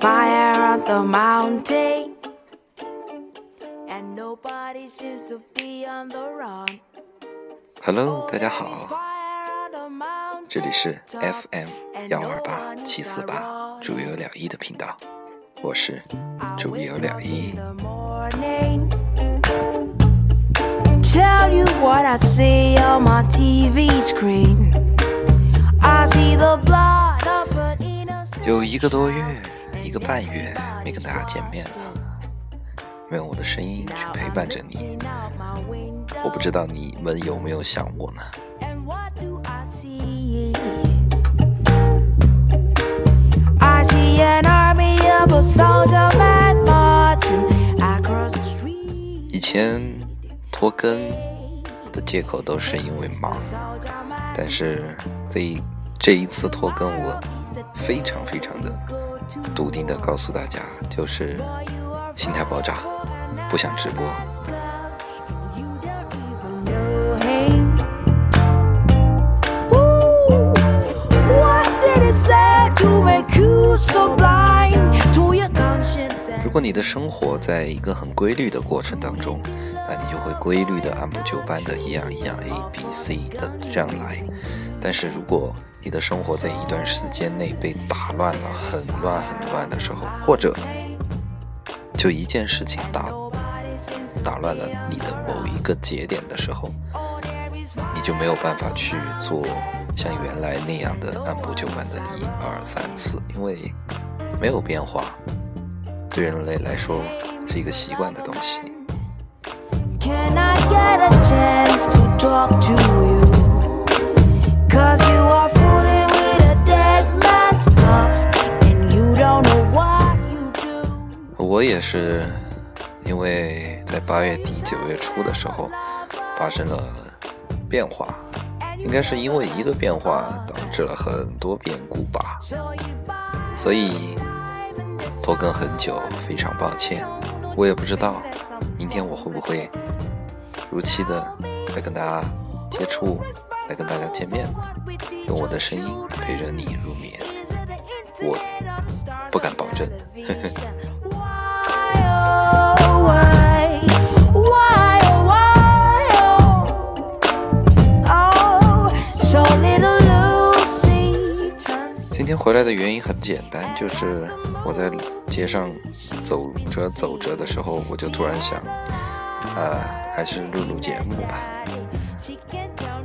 Fire on the mountain, and nobody seems to be on the run. Hello，大家好 on 这里是 FM 幺二八七四八主有了一的频道，我是主有了一 in。the morning. Tell you what I see on my TV screen. I see the blood of an innocent. 有一个多月，一个半月没跟大家见面了，没有我的声音去陪伴着你，我不知道你们有没有想我呢。以前拖更的借口都是因为忙，但是这一这一次拖更，我非常非常的。笃定的告诉大家，就是心态爆炸，不想直播。so blind 如果你的生活在一个很规律的过程当中，那你就会规律的按部就班的一样一样 A B C 的这样来。但是如果你的生活在一段时间内被打乱了，很乱很乱的时候，或者就一件事情打打乱了你的某一个节点的时候，你就没有办法去做像原来那样的按部就班的一二三四，因为没有变化，对人类来说是一个习惯的东西。Can I get a chance to talk to you? Cause you are fooling with a dead man's corpse and you don't know what you do. 我也是因为在八月底九月初的时候发生了变化，应该是因为一个变化导致了很多变故吧所以拖更很久，非常抱歉。我也不知道明天我会不会如期的来跟大家接触，来跟大家见面，用我的声音陪着你入眠。我不敢保证。Oh, oh, oh? Oh, little Lucy 今天回来的原因很简单，就是我在街上走着走着的时候，我就突然想，啊，还是录录节目吧。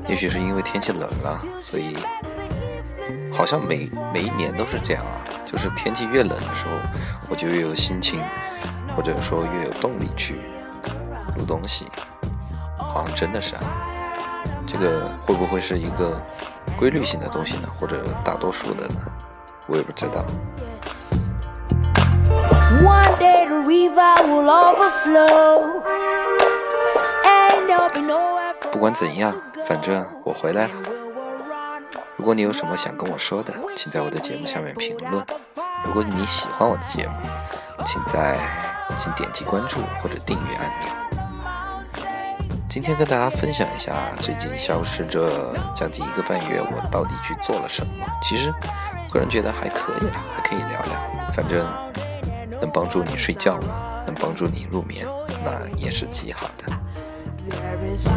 也许是因为天气冷了，所以好像每每一年都是这样啊，就是天气越冷的时候，我就越有心情，或者说越有动力去录东西。好像真的是啊，这个会不会是一个规律性的东西呢？或者大多数的呢？我也不知道。One day the river will overflow. And there'll be nowhere for 不管怎样，反正我回来了。如果你有什么想跟我说的，请在我的节目下面评论。如果你喜欢我的节目，请在请点击关注或者订阅按钮。今天跟大家分享一下最近消失这将近一个半月，我到底去做了什么。其实，个人觉得还可以啦，还可以聊聊。反正能帮助你睡觉吗，能帮助你入眠，那也是极好的。There is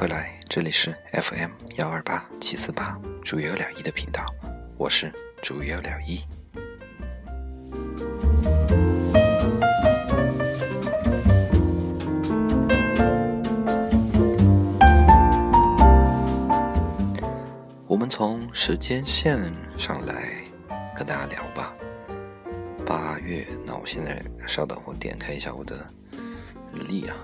回来，这里是 FM 幺二八七四八主有了一的频道，我是主有了一。我们从时间线上来跟大家聊吧。八月，那我现在稍等，我点开一下我的日历啊。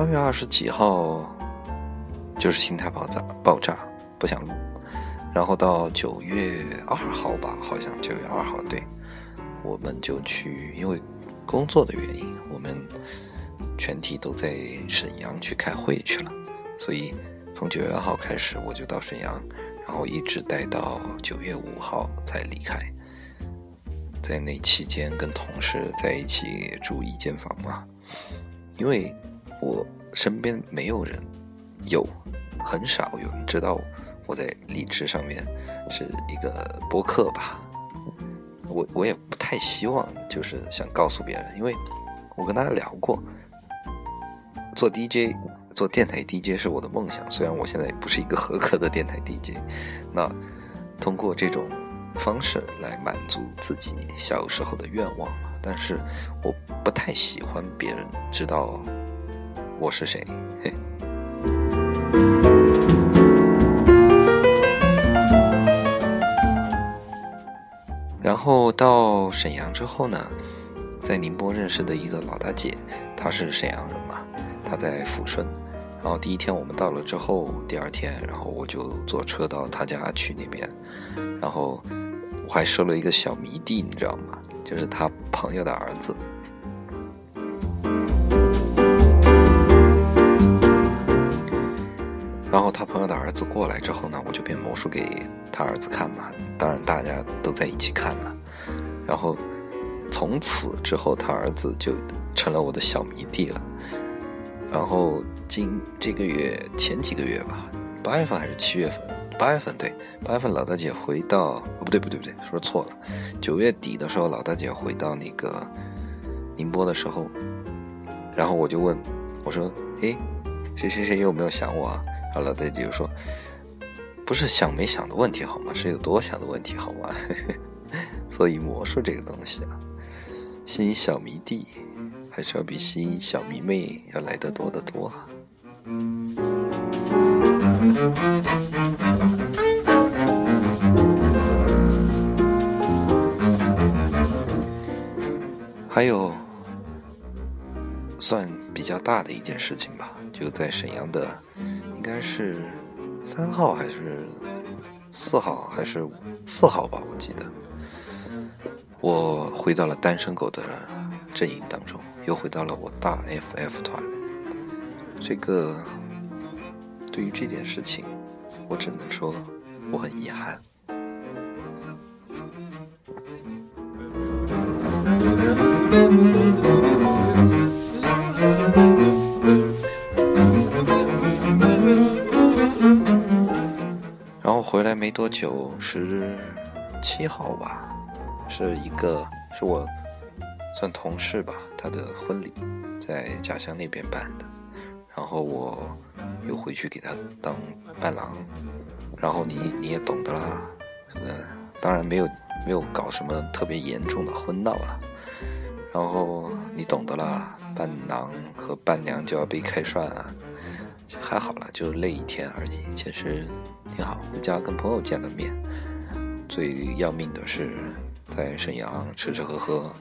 八月二十几号就是心态爆炸，爆炸不想录。然后到九月二号吧，好像九月二号对，我们就去，因为工作的原因，我们全体都在沈阳去开会去了。所以从九月二号开始，我就到沈阳，然后一直待到九月五号才离开。在那期间，跟同事在一起住一间房嘛，因为。我身边没有人，有很少有人知道我在荔枝上面是一个播客吧。我我也不太希望，就是想告诉别人，因为我跟大家聊过，做 DJ 做电台 DJ 是我的梦想。虽然我现在也不是一个合格的电台 DJ，那通过这种方式来满足自己小时候的愿望。但是我不太喜欢别人知道。我是谁？嘿然后到沈阳之后呢，在宁波认识的一个老大姐，她是沈阳人嘛，她在抚顺。然后第一天我们到了之后，第二天，然后我就坐车到她家去那边。然后我还收了一个小迷弟，你知道吗？就是他朋友的儿子。儿子过来之后呢，我就变魔术给他儿子看嘛。当然大家都在一起看了。然后从此之后，他儿子就成了我的小迷弟了。然后今这个月前几个月吧，八月份还是七月份？八月份对，八月份老大姐回到哦不对不对不对，说错了。九月底的时候，老大姐回到那个宁波的时候，然后我就问我说：“诶，谁谁谁有没有想我啊？”然后老大姐就说：“不是想没想的问题好吗？是有多想的问题好吗？” 所以魔术这个东西啊，吸引小迷弟还是要比吸引小迷妹要来得多得多。还有，算比较大的一件事情吧，就在沈阳的。应该是三号还是四号还是四号吧？我记得我回到了单身狗的阵营当中，又回到了我大 FF 团。这个对于这件事情，我只能说我很遗憾。没多久，十七号吧，是一个是我算同事吧，他的婚礼在家乡那边办的，然后我又回去给他当伴郎，然后你你也懂得啦，呃，当然没有没有搞什么特别严重的婚闹了，然后你懂得啦，伴郎和伴娘就要被开涮啊。还好了，就累一天而已，其实挺好。回家跟朋友见了面，最要命的是在沈阳吃吃喝喝，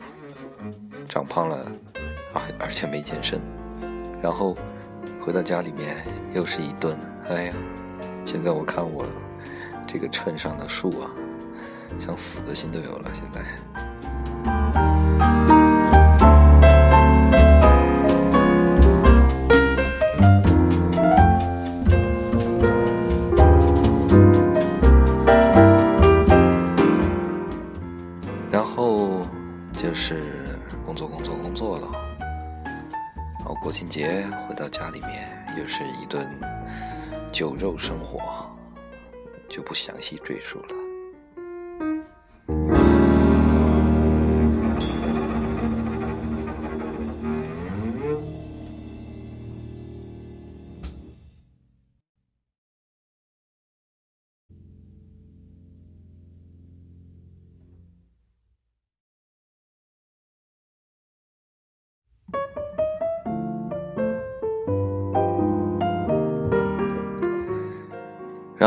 长胖了，啊，而且没健身。然后回到家里面又是一顿，哎呀，现在我看我这个秤上的数啊，想死的心都有了。现在。庆节回到家里面，又是一顿酒肉生活，就不详细赘述了。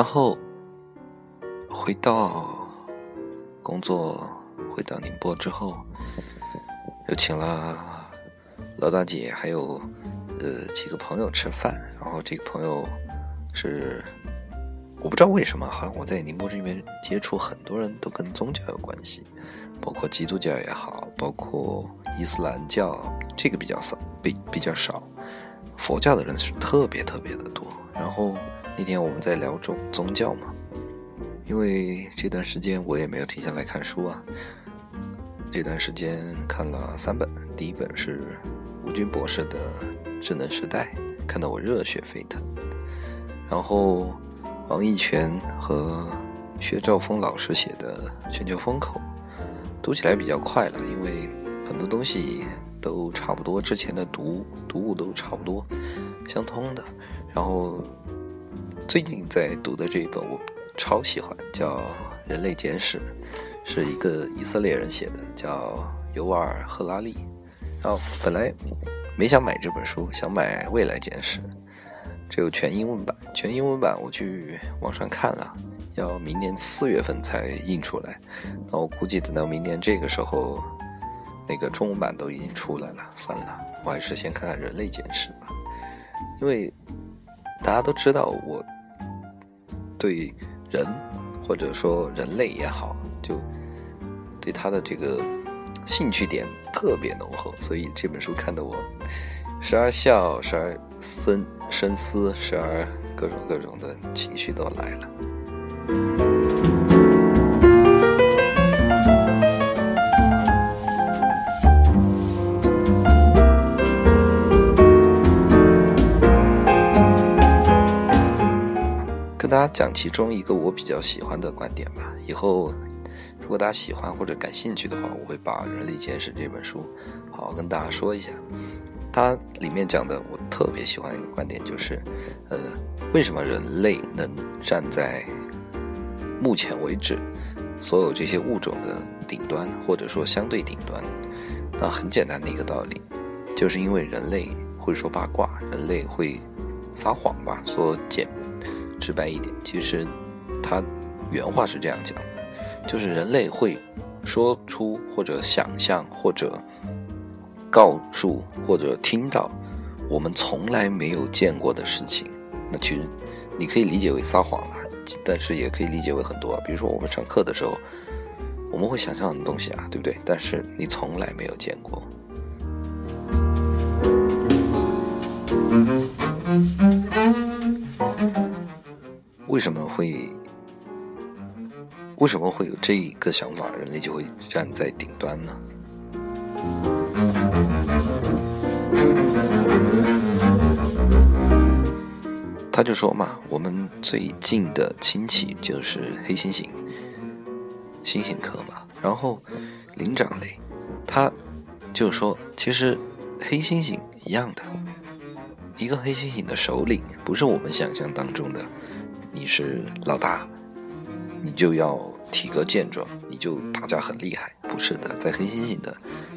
然后回到工作，回到宁波之后，又请了老大姐还有呃几个朋友吃饭。然后这个朋友是我不知道为什么，好像我在宁波这边接触很多人都跟宗教有关系，包括基督教也好，包括伊斯兰教，这个比较少，比比较少。佛教的人是特别特别的多。然后那天我们在聊宗宗教嘛，因为这段时间我也没有停下来看书啊。这段时间看了三本，第一本是吴军博士的《智能时代》，看得我热血沸腾。然后王一泉和薛兆丰老师写的《全球风口》，读起来比较快了，因为很多东西。都差不多，之前的读读物都差不多，相通的。然后最近在读的这一本我超喜欢，叫《人类简史》，是一个以色列人写的，叫尤瓦尔·赫拉利。然后本来没想买这本书，想买《未来简史》，只有全英文版。全英文版我去网上看了，要明年四月份才印出来。那我估计等到明年这个时候。那个中文版都已经出来了，算了，我还是先看看《人类简史》吧，因为大家都知道我对人或者说人类也好，就对他的这个兴趣点特别浓厚，所以这本书看得我时而笑，时而深深思，时而各种各种的情绪都来了。讲其中一个我比较喜欢的观点吧。以后如果大家喜欢或者感兴趣的话，我会把《人类简史》这本书好好跟大家说一下。它里面讲的我特别喜欢一个观点，就是呃，为什么人类能站在目前为止所有这些物种的顶端，或者说相对顶端？那很简单的一个道理，就是因为人类会说八卦，人类会撒谎吧，说简。直白一点，其实他原话是这样讲的，就是人类会说出或者想象或者告诉或者听到我们从来没有见过的事情。那其实你可以理解为撒谎了，但是也可以理解为很多。比如说我们上课的时候，我们会想象很多东西啊，对不对？但是你从来没有见过。为什么会为什么会有这一个想法？人类就会站在顶端呢？他就说嘛，我们最近的亲戚就是黑猩猩，猩猩科嘛。然后灵长类，他就说，其实黑猩猩一样的，一个黑猩猩的首领不是我们想象当中的。你是老大，你就要体格健壮，你就打架很厉害。不是的，在黑猩猩的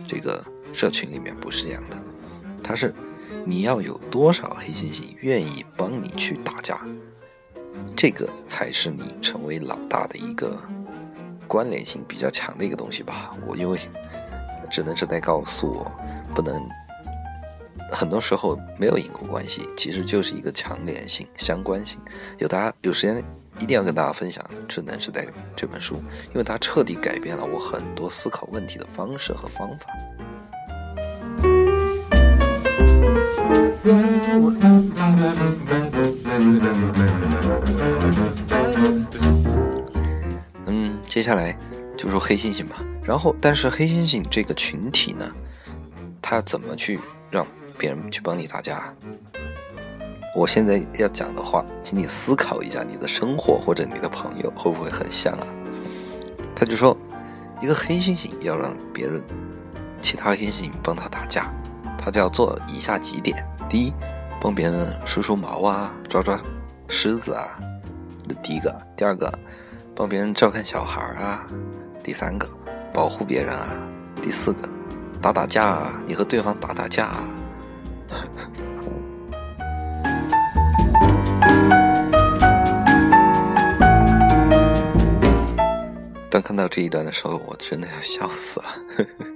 这个社群里面不是这样的，他是你要有多少黑猩猩愿意帮你去打架，这个才是你成为老大的一个关联性比较强的一个东西吧。我因为只能是在告诉我，不能。很多时候没有因果关系，其实就是一个强连性、相关性。有大家有时间一定要跟大家分享《智能时代》这本书，因为它彻底改变了我很多思考问题的方式和方法。嗯，接下来就说黑猩猩吧。然后，但是黑猩猩这个群体呢，它怎么去让？别人去帮你打架，我现在要讲的话，请你思考一下，你的生活或者你的朋友会不会很像啊？他就说，一个黑猩猩要让别人其他黑猩猩帮他打架，他就要做以下几点：第一，帮别人梳梳毛啊，抓抓虱子啊，这第一个；第二个，帮别人照看小孩啊；第三个，保护别人啊；第四个，打打架啊，你和对方打打架啊。当看到这一段的时候我真的要笑死了。呵呵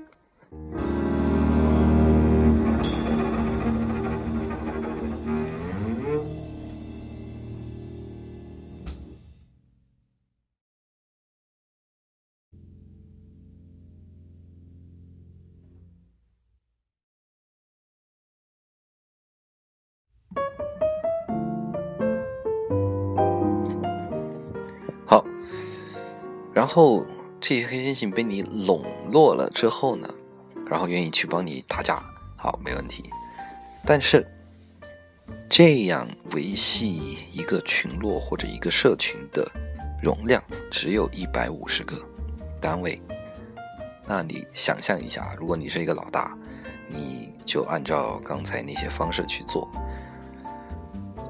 后这些黑猩猩被你笼络了之后呢，然后愿意去帮你打架，好，没问题。但是这样维系一个群落或者一个社群的容量只有一百五十个单位，那你想象一下，如果你是一个老大，你就按照刚才那些方式去做。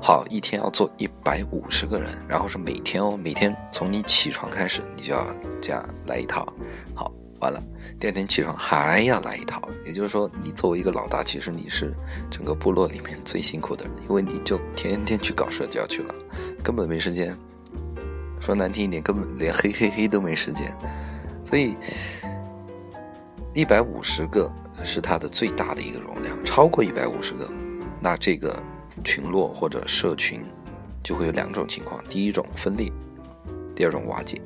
好，一天要做一百五十个人，然后是每天哦，每天从你起床开始，你就要这样来一套。好，完了，第二天起床还要来一套。也就是说，你作为一个老大，其实你是整个部落里面最辛苦的人，因为你就天天去搞社交去了，根本没时间。说难听一点，根本连嘿嘿嘿都没时间。所以，一百五十个是它的最大的一个容量，超过一百五十个，那这个。群落或者社群就会有两种情况：第一种分裂，第二种瓦解。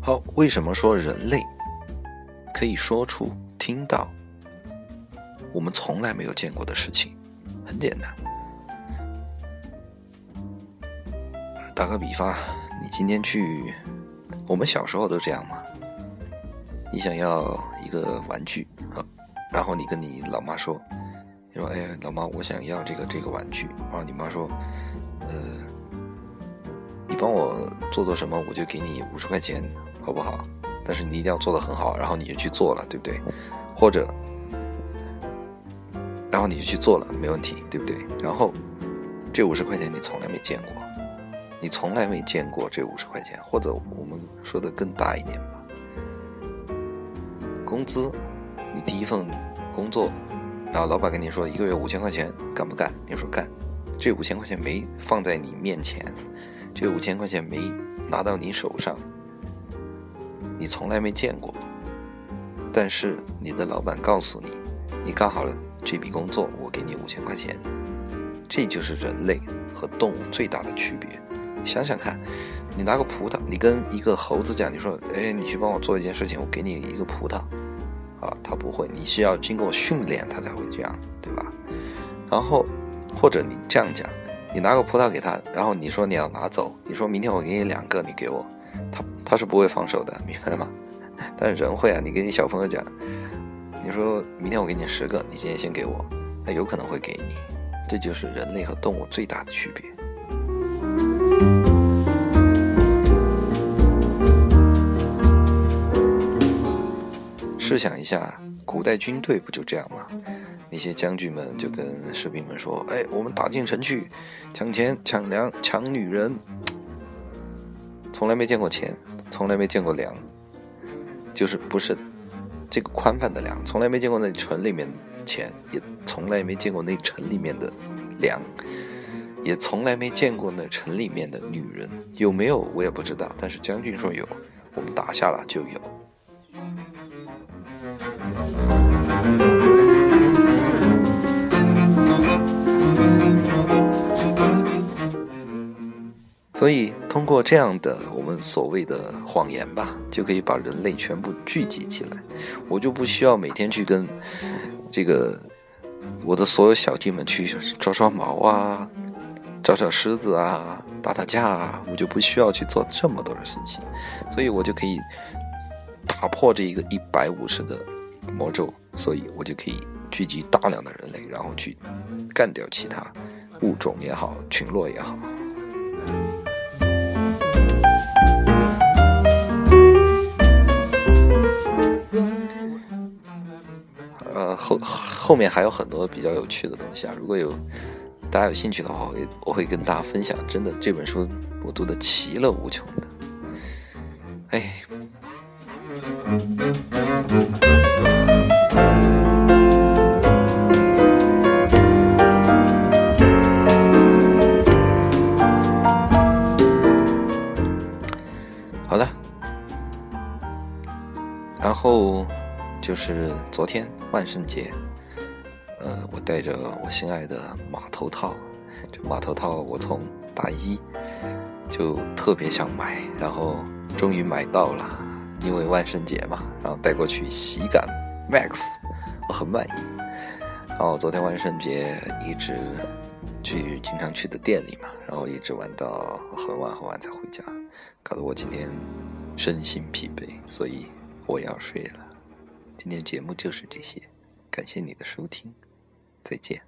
好，为什么说人类可以说出、听到我们从来没有见过的事情？很简单，打个比方，你今天去。我们小时候都这样嘛。你想要一个玩具啊，然后你跟你老妈说：“你说，哎，老妈，我想要这个这个玩具。”然后你妈说：“呃，你帮我做做什么，我就给你五十块钱，好不好？但是你一定要做的很好。”然后你就去做了，对不对？或者，然后你就去做了，没问题，对不对？然后这五十块钱你从来没见过。你从来没见过这五十块钱，或者我们说的更大一点吧，工资，你第一份工作，然后老板跟你说一个月五千块钱，干不干？你说干，这五千块钱没放在你面前，这五千块钱没拿到你手上，你从来没见过，但是你的老板告诉你，你干好了这笔工作，我给你五千块钱，这就是人类和动物最大的区别。想想看，你拿个葡萄，你跟一个猴子讲，你说：“哎，你去帮我做一件事情，我给你一个葡萄。”啊，他不会，你需要经过训练，他才会这样，对吧？然后，或者你这样讲，你拿个葡萄给他，然后你说你要拿走，你说明天我给你两个，你给我，他他是不会放手的，明白吗？但是人会啊，你跟你小朋友讲，你说明天我给你十个，你今天先给我，他有可能会给你，这就是人类和动物最大的区别。试想一下，古代军队不就这样吗？那些将军们就跟士兵们说：“哎，我们打进城去，抢钱、抢粮、抢女人。从来没见过钱，从来没见过粮，就是不是这个宽泛的粮，从来没见过那城里面钱，也从来没见过那城里面的粮。”也从来没见过那城里面的女人，有没有我也不知道。但是将军说有，我们打下了就有。所以通过这样的我们所谓的谎言吧，就可以把人类全部聚集起来。我就不需要每天去跟这个我的所有小弟们去抓抓毛啊。找找狮子啊，打打架啊，我就不需要去做这么多的事情，所以我就可以打破这一个一百五十的魔咒，所以我就可以聚集大量的人类，然后去干掉其他物种也好，群落也好。后面还有很多比较有趣的东西啊，如果有，大家有兴趣的话，我会我会跟大家分享，真的这本书我读的其乐无穷的。哎。好的。然后。就是昨天万圣节，呃，我戴着我心爱的马头套，这马头套我从大一就特别想买，然后终于买到了，因为万圣节嘛，然后带过去喜感 max，我很满意。然后昨天万圣节一直去经常去的店里嘛，然后一直玩到很晚很晚才回家，搞得我今天身心疲惫，所以我要睡了。今天节目就是这些，感谢你的收听，再见。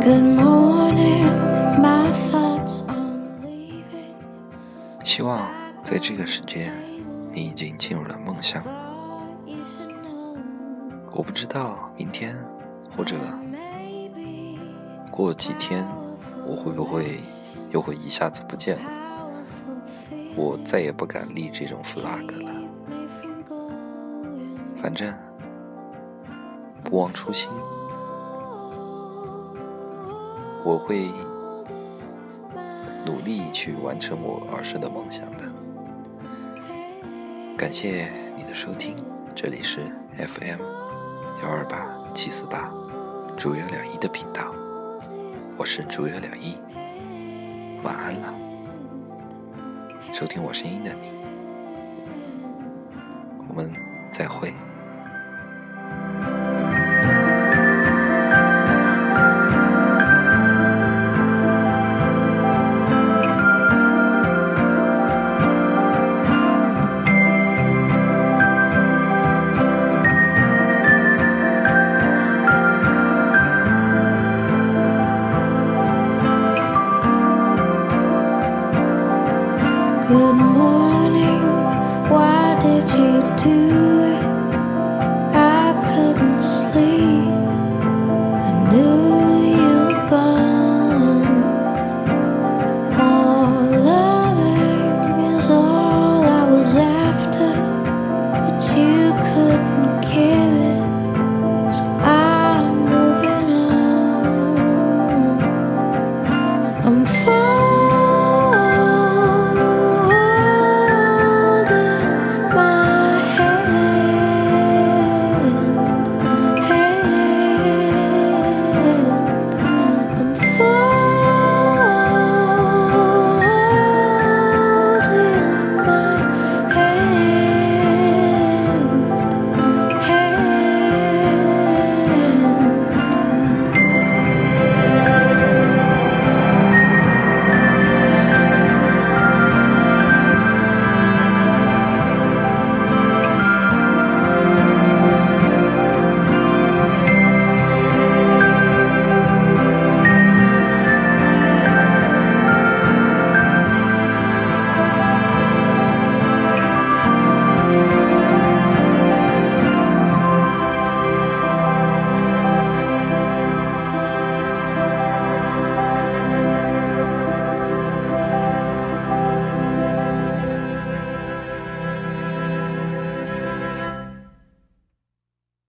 Good morning, 这个时间，你已经进入了梦乡。我不知道明天或者过几天，我会不会又会一下子不见了？我再也不敢立这种 flag 了。反正不忘初心，我会努力去完成我儿时的梦想的。感谢你的收听，这里是 FM 幺二八七四八竹有两一的频道，我是竹有两一，晚安了。收听我声音的你，我们再会。